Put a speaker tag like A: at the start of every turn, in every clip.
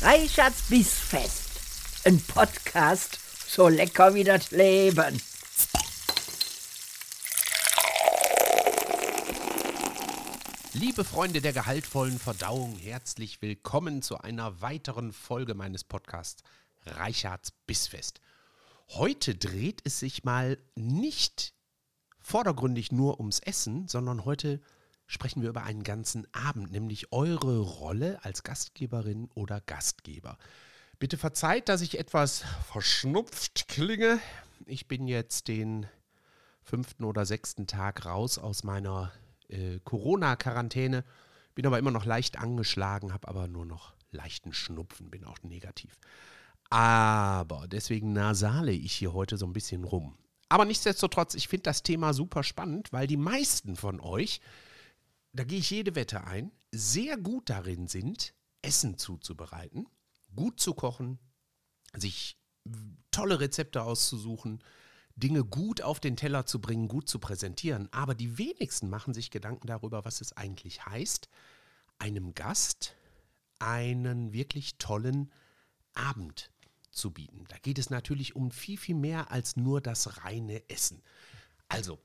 A: Reichards Bissfest. Ein Podcast so lecker wie das Leben.
B: Liebe Freunde der gehaltvollen Verdauung, herzlich willkommen zu einer weiteren Folge meines Podcasts Reichards Bissfest. Heute dreht es sich mal nicht vordergründig nur ums Essen, sondern heute sprechen wir über einen ganzen Abend, nämlich eure Rolle als Gastgeberin oder Gastgeber. Bitte verzeiht, dass ich etwas verschnupft klinge. Ich bin jetzt den fünften oder sechsten Tag raus aus meiner äh, Corona-Quarantäne, bin aber immer noch leicht angeschlagen, habe aber nur noch leichten Schnupfen, bin auch negativ. Aber deswegen nasale ich hier heute so ein bisschen rum. Aber nichtsdestotrotz, ich finde das Thema super spannend, weil die meisten von euch da gehe ich jede Wette ein, sehr gut darin sind, Essen zuzubereiten, gut zu kochen, sich tolle Rezepte auszusuchen, Dinge gut auf den Teller zu bringen, gut zu präsentieren. Aber die wenigsten machen sich Gedanken darüber, was es eigentlich heißt, einem Gast einen wirklich tollen Abend zu bieten. Da geht es natürlich um viel, viel mehr als nur das reine Essen. Also,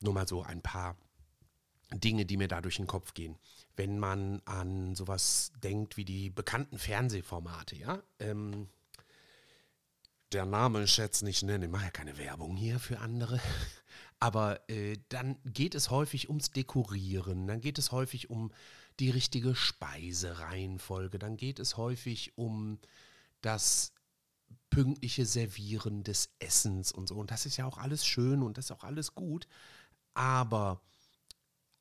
B: nur mal so ein paar Dinge, die mir da durch den Kopf gehen. Wenn man an sowas denkt wie die bekannten Fernsehformate, ja. Ähm, der Name ist jetzt nicht nennen, ich mache ja keine Werbung hier für andere. Aber äh, dann geht es häufig ums Dekorieren, dann geht es häufig um die richtige Speisereihenfolge, dann geht es häufig um das pünktliche Servieren des Essens und so. Und das ist ja auch alles schön und das ist auch alles gut. Aber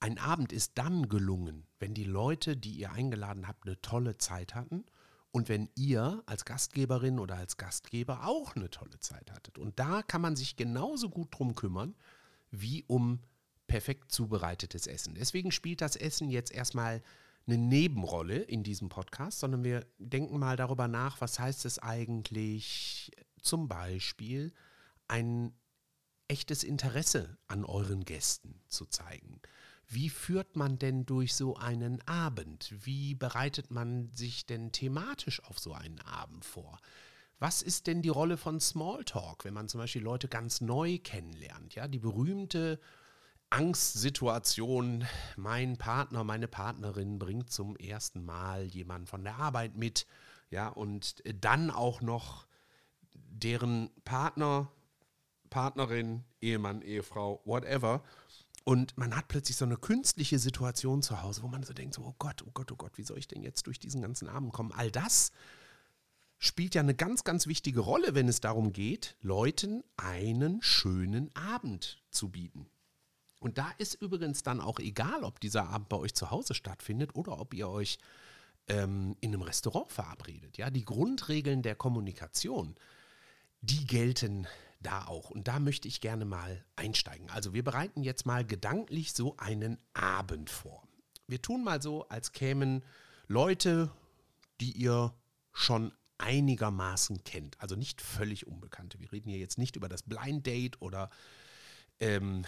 B: ein Abend ist dann gelungen, wenn die Leute, die ihr eingeladen habt, eine tolle Zeit hatten und wenn ihr als Gastgeberin oder als Gastgeber auch eine tolle Zeit hattet. Und da kann man sich genauso gut drum kümmern, wie um perfekt zubereitetes Essen. Deswegen spielt das Essen jetzt erstmal eine Nebenrolle in diesem Podcast, sondern wir denken mal darüber nach, was heißt es eigentlich zum Beispiel, ein echtes Interesse an euren Gästen zu zeigen. Wie führt man denn durch so einen Abend? Wie bereitet man sich denn thematisch auf so einen Abend vor? Was ist denn die Rolle von Smalltalk, wenn man zum Beispiel Leute ganz neu kennenlernt? Ja, die berühmte Angstsituation, mein Partner, meine Partnerin bringt zum ersten Mal jemanden von der Arbeit mit, ja, und dann auch noch deren Partner, Partnerin, Ehemann, Ehefrau, whatever und man hat plötzlich so eine künstliche Situation zu Hause, wo man so denkt, so, oh Gott, oh Gott, oh Gott, wie soll ich denn jetzt durch diesen ganzen Abend kommen? All das spielt ja eine ganz, ganz wichtige Rolle, wenn es darum geht, Leuten einen schönen Abend zu bieten. Und da ist übrigens dann auch egal, ob dieser Abend bei euch zu Hause stattfindet oder ob ihr euch ähm, in einem Restaurant verabredet. Ja, die Grundregeln der Kommunikation, die gelten da auch. Und da möchte ich gerne mal einsteigen. Also wir bereiten jetzt mal gedanklich so einen Abend vor. Wir tun mal so, als kämen Leute, die ihr schon einigermaßen kennt. Also nicht völlig Unbekannte. Wir reden hier jetzt nicht über das Blind Date oder ähm,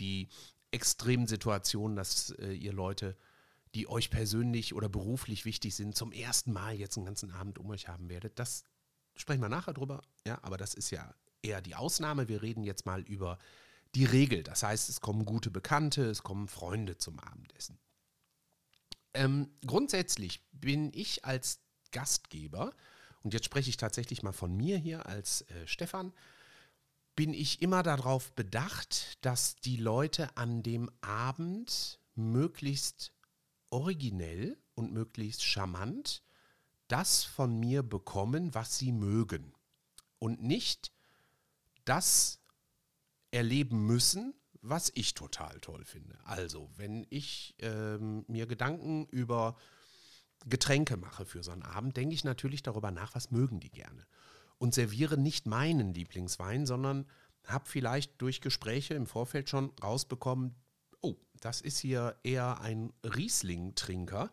B: die extremen Situationen, dass äh, ihr Leute, die euch persönlich oder beruflich wichtig sind, zum ersten Mal jetzt einen ganzen Abend um euch haben werdet. Das sprechen wir nachher drüber. Ja, aber das ist ja eher die Ausnahme. Wir reden jetzt mal über die Regel. Das heißt, es kommen gute Bekannte, es kommen Freunde zum Abendessen. Ähm, grundsätzlich bin ich als Gastgeber, und jetzt spreche ich tatsächlich mal von mir hier als äh, Stefan, bin ich immer darauf bedacht, dass die Leute an dem Abend möglichst originell und möglichst charmant das von mir bekommen, was sie mögen. Und nicht das erleben müssen, was ich total toll finde. Also, wenn ich ähm, mir Gedanken über Getränke mache für so einen Abend, denke ich natürlich darüber nach, was mögen die gerne. Und serviere nicht meinen Lieblingswein, sondern habe vielleicht durch Gespräche im Vorfeld schon rausbekommen, oh, das ist hier eher ein Riesling-Trinker.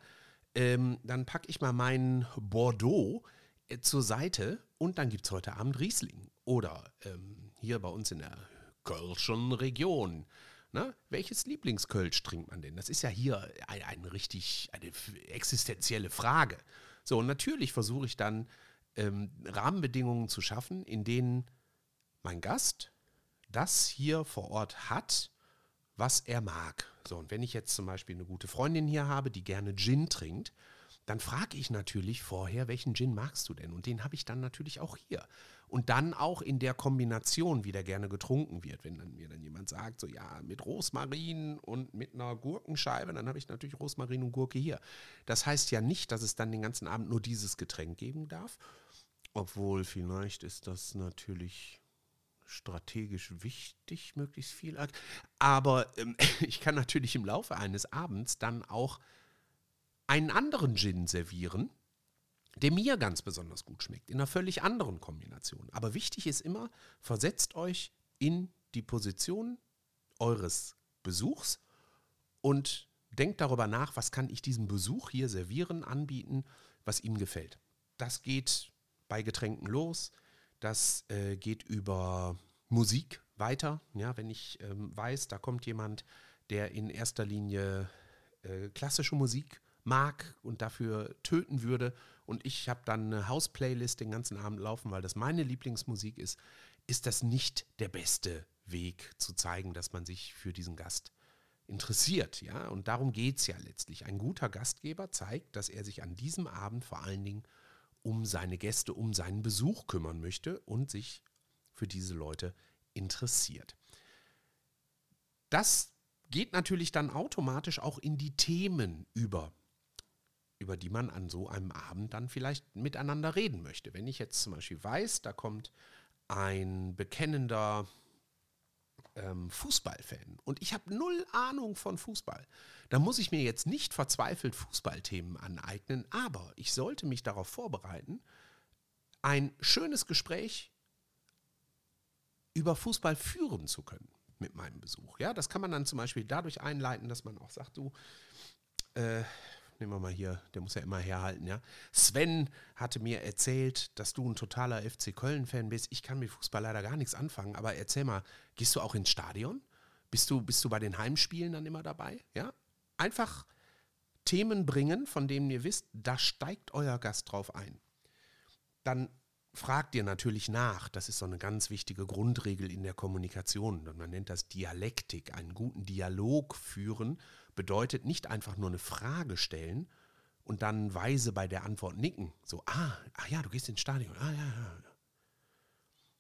B: Ähm, dann packe ich mal meinen Bordeaux äh, zur Seite und dann gibt es heute Abend Riesling. Oder ähm, hier bei uns in der Kölschen Region. Na, welches Lieblingskölsch trinkt man denn? Das ist ja hier ein, ein richtig, eine existenzielle Frage. So, und natürlich versuche ich dann ähm, Rahmenbedingungen zu schaffen, in denen mein Gast das hier vor Ort hat, was er mag. So, und wenn ich jetzt zum Beispiel eine gute Freundin hier habe, die gerne Gin trinkt, dann frage ich natürlich vorher, welchen Gin magst du denn? Und den habe ich dann natürlich auch hier. Und dann auch in der Kombination, wie der gerne getrunken wird. Wenn dann mir dann jemand sagt, so ja, mit Rosmarin und mit einer Gurkenscheibe, dann habe ich natürlich Rosmarin und Gurke hier. Das heißt ja nicht, dass es dann den ganzen Abend nur dieses Getränk geben darf. Obwohl vielleicht ist das natürlich strategisch wichtig, möglichst viel. Aber ähm, ich kann natürlich im Laufe eines Abends dann auch einen anderen Gin servieren, der mir ganz besonders gut schmeckt, in einer völlig anderen Kombination. Aber wichtig ist immer, versetzt euch in die Position eures Besuchs und denkt darüber nach, was kann ich diesem Besuch hier servieren, anbieten, was ihm gefällt. Das geht bei Getränken los, das äh, geht über Musik weiter. Ja, wenn ich ähm, weiß, da kommt jemand, der in erster Linie äh, klassische Musik mag und dafür töten würde und ich habe dann eine Haus-Playlist den ganzen Abend laufen, weil das meine Lieblingsmusik ist, ist das nicht der beste Weg zu zeigen, dass man sich für diesen Gast interessiert. Ja? Und darum geht es ja letztlich. Ein guter Gastgeber zeigt, dass er sich an diesem Abend vor allen Dingen um seine Gäste, um seinen Besuch kümmern möchte und sich für diese Leute interessiert. Das geht natürlich dann automatisch auch in die Themen über, über die man an so einem Abend dann vielleicht miteinander reden möchte. Wenn ich jetzt zum Beispiel weiß, da kommt ein bekennender ähm, Fußballfan und ich habe null Ahnung von Fußball, dann muss ich mir jetzt nicht verzweifelt Fußballthemen aneignen, aber ich sollte mich darauf vorbereiten, ein schönes Gespräch über Fußball führen zu können mit meinem Besuch. Ja, das kann man dann zum Beispiel dadurch einleiten, dass man auch sagt, du, äh, nehmen wir mal hier, der muss ja immer herhalten, ja. Sven hatte mir erzählt, dass du ein totaler FC Köln-Fan bist. Ich kann mit Fußball leider gar nichts anfangen, aber erzähl mal, gehst du auch ins Stadion? Bist du, bist du bei den Heimspielen dann immer dabei? Ja? Einfach Themen bringen, von denen ihr wisst, da steigt euer Gast drauf ein. Dann fragt ihr natürlich nach. Das ist so eine ganz wichtige Grundregel in der Kommunikation. Man nennt das Dialektik. Einen guten Dialog führen bedeutet nicht einfach nur eine Frage stellen und dann weise bei der Antwort nicken. So, ah, ah ja, du gehst ins Stadion. Ah, ja, ja.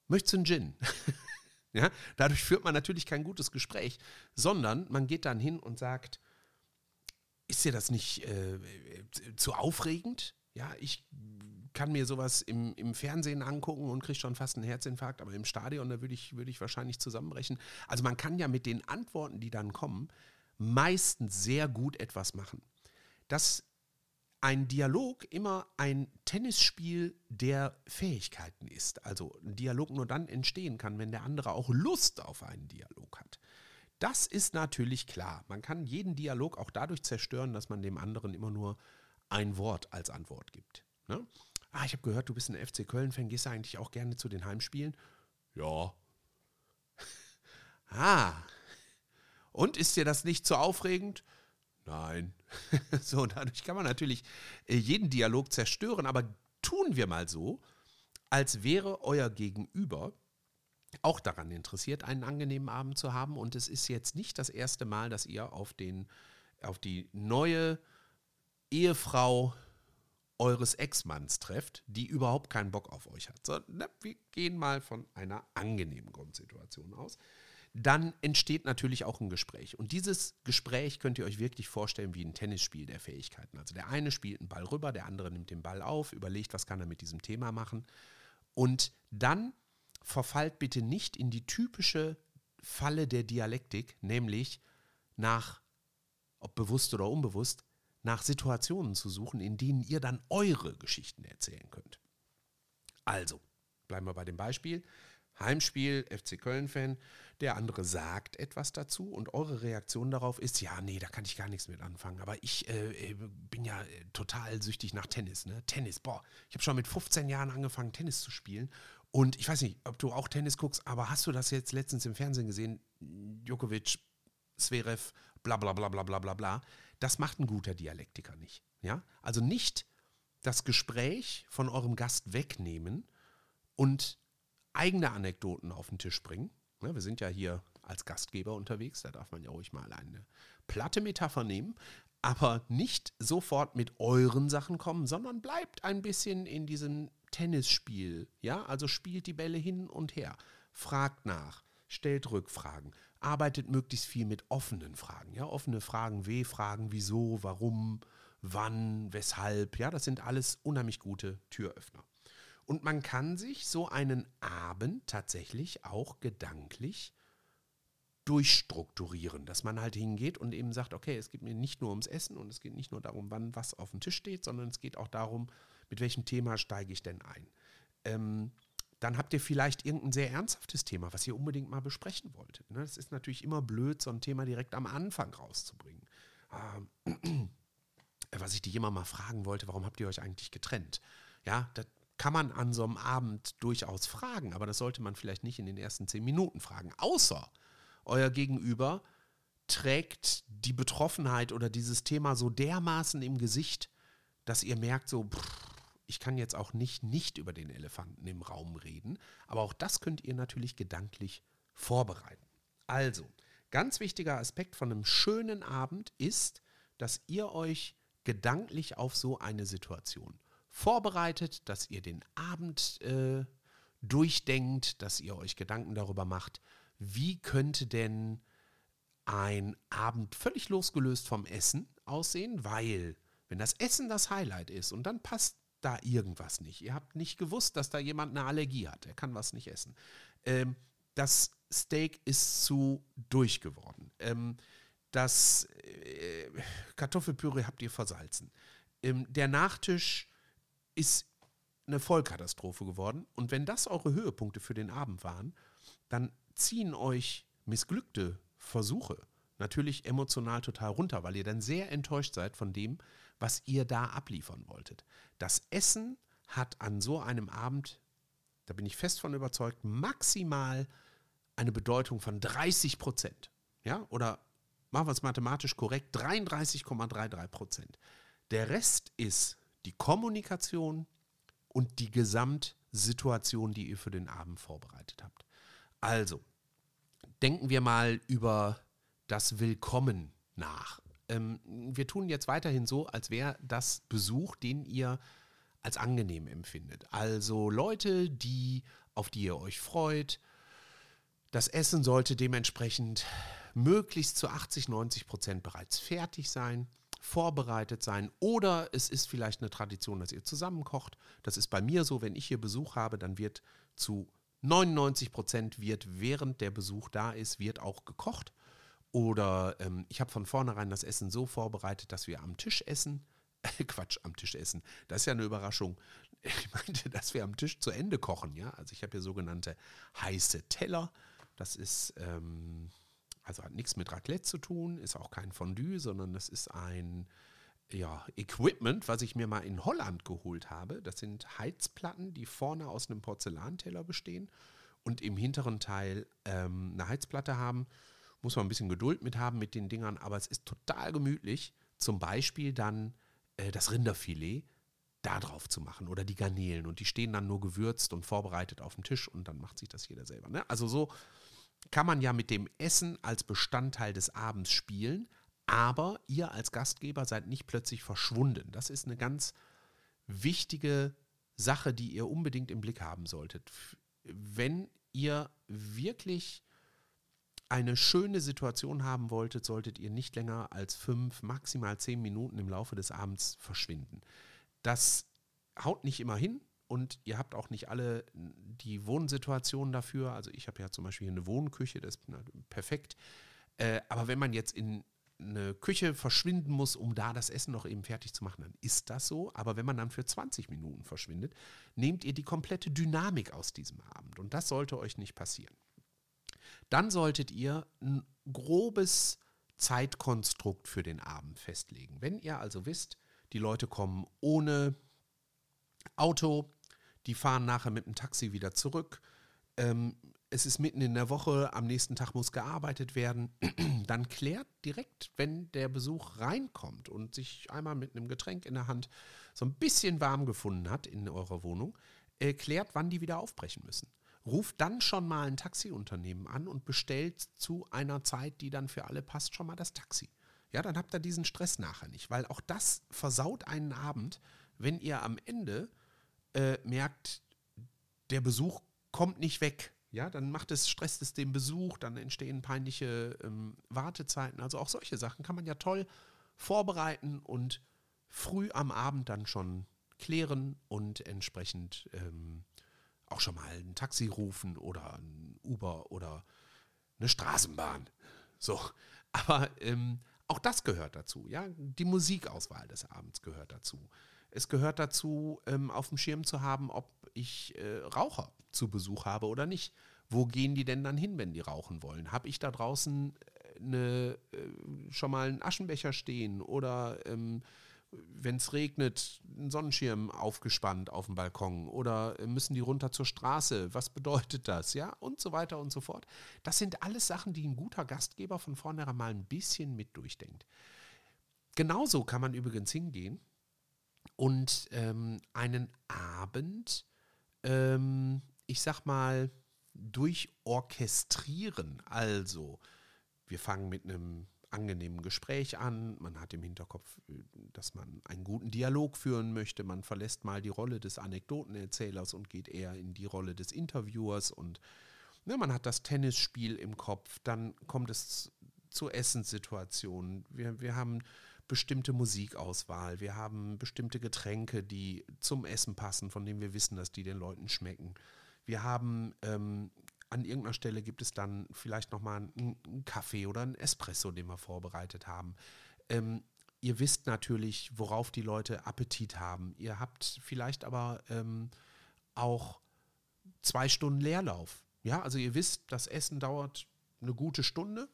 B: Möchtest du einen Gin? ja, dadurch führt man natürlich kein gutes Gespräch, sondern man geht dann hin und sagt, ist dir das nicht äh, zu aufregend? Ja, ich kann mir sowas im, im Fernsehen angucken und kriege schon fast einen Herzinfarkt, aber im Stadion, da würde ich, würd ich wahrscheinlich zusammenbrechen. Also man kann ja mit den Antworten, die dann kommen, meistens sehr gut etwas machen. Dass ein Dialog immer ein Tennisspiel der Fähigkeiten ist. Also ein Dialog nur dann entstehen kann, wenn der andere auch Lust auf einen Dialog hat. Das ist natürlich klar. Man kann jeden Dialog auch dadurch zerstören, dass man dem anderen immer nur ein Wort als Antwort gibt. Ne? Ah, ich habe gehört, du bist ein FC Köln-Fan, gehst du eigentlich auch gerne zu den Heimspielen? Ja. ah. Und ist dir das nicht zu aufregend? Nein. so, dadurch kann man natürlich äh, jeden Dialog zerstören, aber tun wir mal so, als wäre euer Gegenüber auch daran interessiert, einen angenehmen Abend zu haben. Und es ist jetzt nicht das erste Mal, dass ihr auf, den, auf die neue Ehefrau eures Ex-Manns trefft, die überhaupt keinen Bock auf euch hat. So, na, wir gehen mal von einer angenehmen Grundsituation aus. Dann entsteht natürlich auch ein Gespräch. Und dieses Gespräch könnt ihr euch wirklich vorstellen wie ein Tennisspiel der Fähigkeiten. Also der eine spielt einen Ball rüber, der andere nimmt den Ball auf, überlegt, was kann er mit diesem Thema machen. Und dann verfallt bitte nicht in die typische Falle der Dialektik, nämlich nach, ob bewusst oder unbewusst, nach Situationen zu suchen, in denen ihr dann eure Geschichten erzählen könnt. Also, bleiben wir bei dem Beispiel. Heimspiel, FC Köln-Fan, der andere sagt etwas dazu und eure Reaktion darauf ist, ja, nee, da kann ich gar nichts mit anfangen. Aber ich äh, äh bin ja äh, total süchtig nach Tennis. Ne? Tennis, boah, ich habe schon mit 15 Jahren angefangen, Tennis zu spielen. Und ich weiß nicht, ob du auch Tennis guckst, aber hast du das jetzt letztens im Fernsehen gesehen? Djokovic, Zverev, bla bla bla bla bla bla bla. Das macht ein guter Dialektiker nicht. Ja? Also nicht das Gespräch von eurem Gast wegnehmen und eigene Anekdoten auf den Tisch bringen. Ja, wir sind ja hier als Gastgeber unterwegs, da darf man ja ruhig mal eine platte Metapher nehmen, aber nicht sofort mit euren Sachen kommen, sondern bleibt ein bisschen in diesem Tennisspiel. Ja, also spielt die Bälle hin und her, fragt nach, stellt Rückfragen, arbeitet möglichst viel mit offenen Fragen. Ja, offene Fragen, W-Fragen, wieso, warum, wann, weshalb. Ja, das sind alles unheimlich gute Türöffner. Und man kann sich so einen Abend tatsächlich auch gedanklich durchstrukturieren, dass man halt hingeht und eben sagt, okay, es geht mir nicht nur ums Essen und es geht nicht nur darum, wann was auf dem Tisch steht, sondern es geht auch darum, mit welchem Thema steige ich denn ein. Ähm, dann habt ihr vielleicht irgendein sehr ernsthaftes Thema, was ihr unbedingt mal besprechen wolltet. Ne? Es ist natürlich immer blöd, so ein Thema direkt am Anfang rauszubringen. Ähm, was ich dich immer mal fragen wollte, warum habt ihr euch eigentlich getrennt? Ja, das kann man an so einem Abend durchaus fragen, aber das sollte man vielleicht nicht in den ersten zehn Minuten fragen. Außer euer Gegenüber trägt die Betroffenheit oder dieses Thema so dermaßen im Gesicht, dass ihr merkt, so, pff, ich kann jetzt auch nicht nicht über den Elefanten im Raum reden, aber auch das könnt ihr natürlich gedanklich vorbereiten. Also, ganz wichtiger Aspekt von einem schönen Abend ist, dass ihr euch gedanklich auf so eine Situation vorbereitet, dass ihr den Abend äh, durchdenkt, dass ihr euch Gedanken darüber macht, wie könnte denn ein Abend völlig losgelöst vom Essen aussehen, weil wenn das Essen das Highlight ist und dann passt da irgendwas nicht, ihr habt nicht gewusst, dass da jemand eine Allergie hat, er kann was nicht essen, ähm, das Steak ist zu durchgeworden, ähm, das äh, Kartoffelpüree habt ihr versalzen, ähm, der Nachtisch ist eine Vollkatastrophe geworden und wenn das eure Höhepunkte für den Abend waren, dann ziehen euch missglückte Versuche natürlich emotional total runter, weil ihr dann sehr enttäuscht seid von dem, was ihr da abliefern wolltet. Das Essen hat an so einem Abend, da bin ich fest von überzeugt, maximal eine Bedeutung von 30 Prozent. Ja, oder machen wir es mathematisch korrekt, 33,33 Prozent. Der Rest ist die Kommunikation und die Gesamtsituation, die ihr für den Abend vorbereitet habt. Also, denken wir mal über das Willkommen nach. Ähm, wir tun jetzt weiterhin so, als wäre das Besuch, den ihr als angenehm empfindet. Also Leute, die, auf die ihr euch freut. Das Essen sollte dementsprechend möglichst zu 80, 90 Prozent bereits fertig sein, vorbereitet sein. Oder es ist vielleicht eine Tradition, dass ihr zusammenkocht. Das ist bei mir so, wenn ich hier Besuch habe, dann wird zu 99 Prozent wird, während der Besuch da ist, wird auch gekocht. Oder ähm, ich habe von vornherein das Essen so vorbereitet, dass wir am Tisch essen. Quatsch, am Tisch essen. Das ist ja eine Überraschung. Ich meinte, dass wir am Tisch zu Ende kochen, ja. Also ich habe hier sogenannte heiße Teller. Das ist, ähm, also hat nichts mit Raclette zu tun, ist auch kein Fondue, sondern das ist ein ja, Equipment, was ich mir mal in Holland geholt habe. Das sind Heizplatten, die vorne aus einem Porzellanteller bestehen und im hinteren Teil ähm, eine Heizplatte haben. Muss man ein bisschen Geduld mit haben mit den Dingern, aber es ist total gemütlich. Zum Beispiel dann äh, das Rinderfilet da drauf zu machen oder die Garnelen und die stehen dann nur gewürzt und vorbereitet auf dem Tisch und dann macht sich das jeder selber. Ne? Also so kann man ja mit dem Essen als Bestandteil des Abends spielen, aber ihr als Gastgeber seid nicht plötzlich verschwunden. Das ist eine ganz wichtige Sache, die ihr unbedingt im Blick haben solltet. Wenn ihr wirklich eine schöne Situation haben wolltet, solltet ihr nicht länger als fünf, maximal zehn Minuten im Laufe des Abends verschwinden. Das haut nicht immer hin und ihr habt auch nicht alle die Wohnsituationen dafür. Also ich habe ja zum Beispiel hier eine Wohnküche, das ist perfekt. Äh, aber wenn man jetzt in eine Küche verschwinden muss, um da das Essen noch eben fertig zu machen, dann ist das so. Aber wenn man dann für 20 Minuten verschwindet, nehmt ihr die komplette Dynamik aus diesem Abend. Und das sollte euch nicht passieren. Dann solltet ihr ein grobes Zeitkonstrukt für den Abend festlegen. Wenn ihr also wisst, die Leute kommen ohne Auto, die fahren nachher mit dem Taxi wieder zurück, ähm, es ist mitten in der Woche, am nächsten Tag muss gearbeitet werden, dann klärt direkt, wenn der Besuch reinkommt und sich einmal mit einem Getränk in der Hand so ein bisschen warm gefunden hat in eurer Wohnung, äh, klärt, wann die wieder aufbrechen müssen. Ruft dann schon mal ein Taxiunternehmen an und bestellt zu einer Zeit, die dann für alle passt, schon mal das Taxi. Ja, dann habt ihr diesen Stress nachher nicht, weil auch das versaut einen Abend, wenn ihr am Ende äh, merkt, der Besuch kommt nicht weg. Ja, dann macht es, stresst es den Besuch, dann entstehen peinliche ähm, Wartezeiten. Also auch solche Sachen kann man ja toll vorbereiten und früh am Abend dann schon klären und entsprechend ähm, auch schon mal ein Taxi rufen oder ein Uber oder eine Straßenbahn. So, aber ähm, auch das gehört dazu. Ja, die Musikauswahl des Abends gehört dazu. Es gehört dazu, ähm, auf dem Schirm zu haben, ob ich äh, Raucher zu Besuch habe oder nicht. Wo gehen die denn dann hin, wenn die rauchen wollen? Habe ich da draußen eine, äh, schon mal einen Aschenbecher stehen oder ähm, wenn es regnet, einen Sonnenschirm aufgespannt auf dem Balkon oder müssen die runter zur Straße? Was bedeutet das? Ja, und so weiter und so fort. Das sind alles Sachen, die ein guter Gastgeber von vornherein mal ein bisschen mit durchdenkt. Genauso kann man übrigens hingehen und ähm, einen Abend, ähm, ich sag mal, durchorchestrieren. Also, wir fangen mit einem angenehmen Gespräch an, man hat im Hinterkopf, dass man einen guten Dialog führen möchte, man verlässt mal die Rolle des Anekdotenerzählers und geht eher in die Rolle des Interviewers und ne, man hat das Tennisspiel im Kopf, dann kommt es zu Essenssituationen, wir, wir haben bestimmte Musikauswahl, wir haben bestimmte Getränke, die zum Essen passen, von denen wir wissen, dass die den Leuten schmecken. Wir haben ähm, an irgendeiner Stelle gibt es dann vielleicht nochmal einen, Kaffee oder einen Espresso, den wir vorbereitet haben. Ähm, ihr wisst natürlich, worauf die Leute Appetit haben. Ihr habt vielleicht aber ähm, auch zwei Stunden Leerlauf. Ja, also ihr wisst, das Essen dauert eine gute Stunde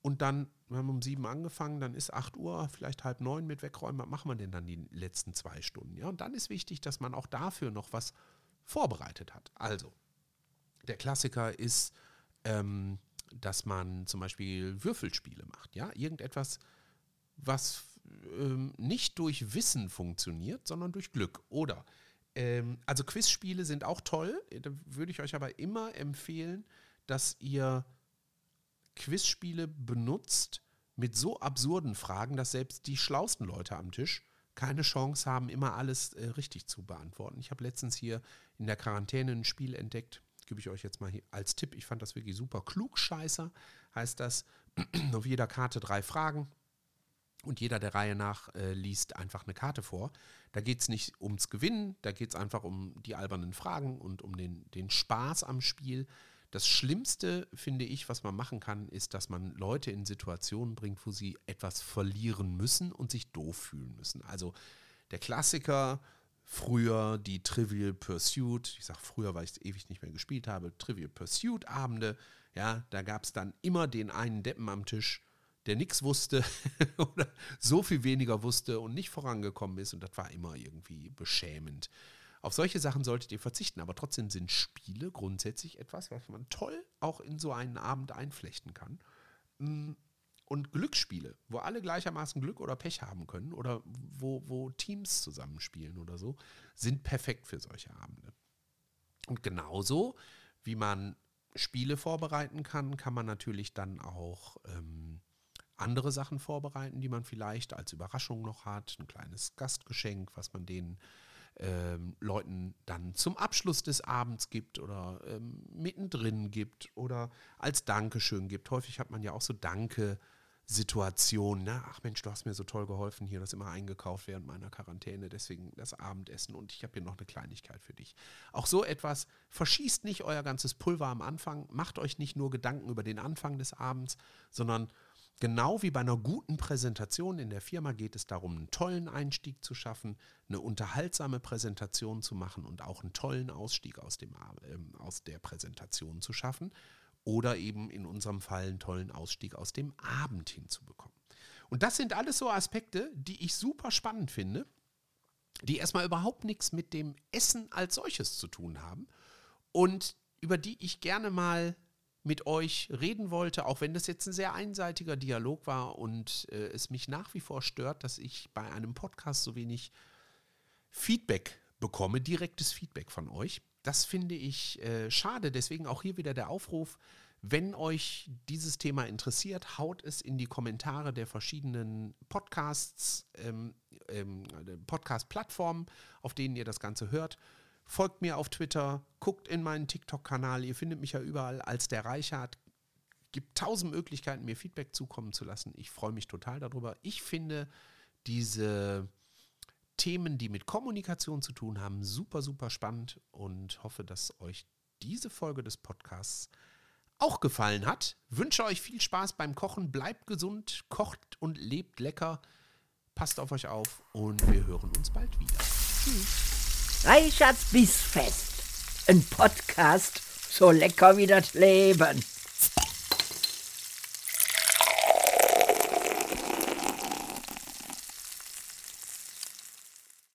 B: und dann, wir haben um sieben angefangen, dann ist acht Uhr, vielleicht halb neun mit wegräumen. Was machen wir denn dann die letzten zwei Stunden? Ja, und dann ist wichtig, dass man auch dafür noch was vorbereitet hat. Also, der Klassiker ist, ähm, dass man zum Beispiel Würfelspiele macht. Ja, irgendetwas, was ähm, nicht durch Wissen funktioniert, sondern durch Glück. Oder ähm, also Quizspiele sind auch toll. Da würde ich euch aber immer empfehlen, dass ihr Quizspiele benutzt mit so absurden Fragen, dass selbst die schlausten Leute am Tisch keine Chance haben, immer alles äh, richtig zu beantworten. Ich habe letztens hier in der Quarantäne ein Spiel entdeckt, gebe ich euch jetzt mal als Tipp. Ich fand das wirklich super. Klugscheißer heißt das. Auf jeder Karte drei Fragen. Und jeder der Reihe nach äh, liest einfach eine Karte vor. Da geht es nicht ums Gewinnen, da geht es einfach um die albernen Fragen und um den, den Spaß am Spiel. Das Schlimmste, finde ich, was man machen kann, ist, dass man Leute in Situationen bringt, wo sie etwas verlieren müssen und sich doof fühlen müssen. Also der Klassiker, früher die Trivial Pursuit, ich sage früher, weil ich es ewig nicht mehr gespielt habe, Trivial Pursuit Abende, ja, da gab es dann immer den einen Deppen am Tisch, der nichts wusste oder so viel weniger wusste und nicht vorangekommen ist und das war immer irgendwie beschämend. Auf solche Sachen solltet ihr verzichten, aber trotzdem sind Spiele grundsätzlich etwas, was man toll auch in so einen Abend einflechten kann. Und Glücksspiele, wo alle gleichermaßen Glück oder Pech haben können oder wo, wo Teams zusammenspielen oder so, sind perfekt für solche Abende. Und genauso wie man Spiele vorbereiten kann, kann man natürlich dann auch ähm, andere Sachen vorbereiten, die man vielleicht als Überraschung noch hat. Ein kleines Gastgeschenk, was man den ähm, Leuten dann zum Abschluss des Abends gibt oder ähm, mittendrin gibt oder als Dankeschön gibt. Häufig hat man ja auch so Danke. Situation, ne? ach Mensch, du hast mir so toll geholfen hier, das immer eingekauft während meiner Quarantäne, deswegen das Abendessen und ich habe hier noch eine Kleinigkeit für dich. Auch so etwas, verschießt nicht euer ganzes Pulver am Anfang, macht euch nicht nur Gedanken über den Anfang des Abends, sondern genau wie bei einer guten Präsentation in der Firma geht es darum, einen tollen Einstieg zu schaffen, eine unterhaltsame Präsentation zu machen und auch einen tollen Ausstieg aus, dem, äh, aus der Präsentation zu schaffen oder eben in unserem Fall einen tollen Ausstieg aus dem Abend hinzubekommen. Und das sind alles so Aspekte, die ich super spannend finde, die erstmal überhaupt nichts mit dem Essen als solches zu tun haben und über die ich gerne mal mit euch reden wollte, auch wenn das jetzt ein sehr einseitiger Dialog war und äh, es mich nach wie vor stört, dass ich bei einem Podcast so wenig Feedback bekomme, direktes Feedback von euch. Das finde ich äh, schade. Deswegen auch hier wieder der Aufruf, wenn euch dieses Thema interessiert, haut es in die Kommentare der verschiedenen Podcasts, ähm, ähm, Podcast-Plattformen, auf denen ihr das Ganze hört. Folgt mir auf Twitter, guckt in meinen TikTok-Kanal. Ihr findet mich ja überall als der Reichert. Gibt tausend Möglichkeiten, mir Feedback zukommen zu lassen. Ich freue mich total darüber. Ich finde diese Themen, die mit Kommunikation zu tun haben, super, super spannend und hoffe, dass euch diese Folge des Podcasts auch gefallen hat. Wünsche euch viel Spaß beim Kochen, bleibt gesund, kocht und lebt lecker. Passt auf euch auf und wir hören uns bald wieder. Tschüss.
A: Reichards Bissfest. Ein Podcast so lecker wie das Leben.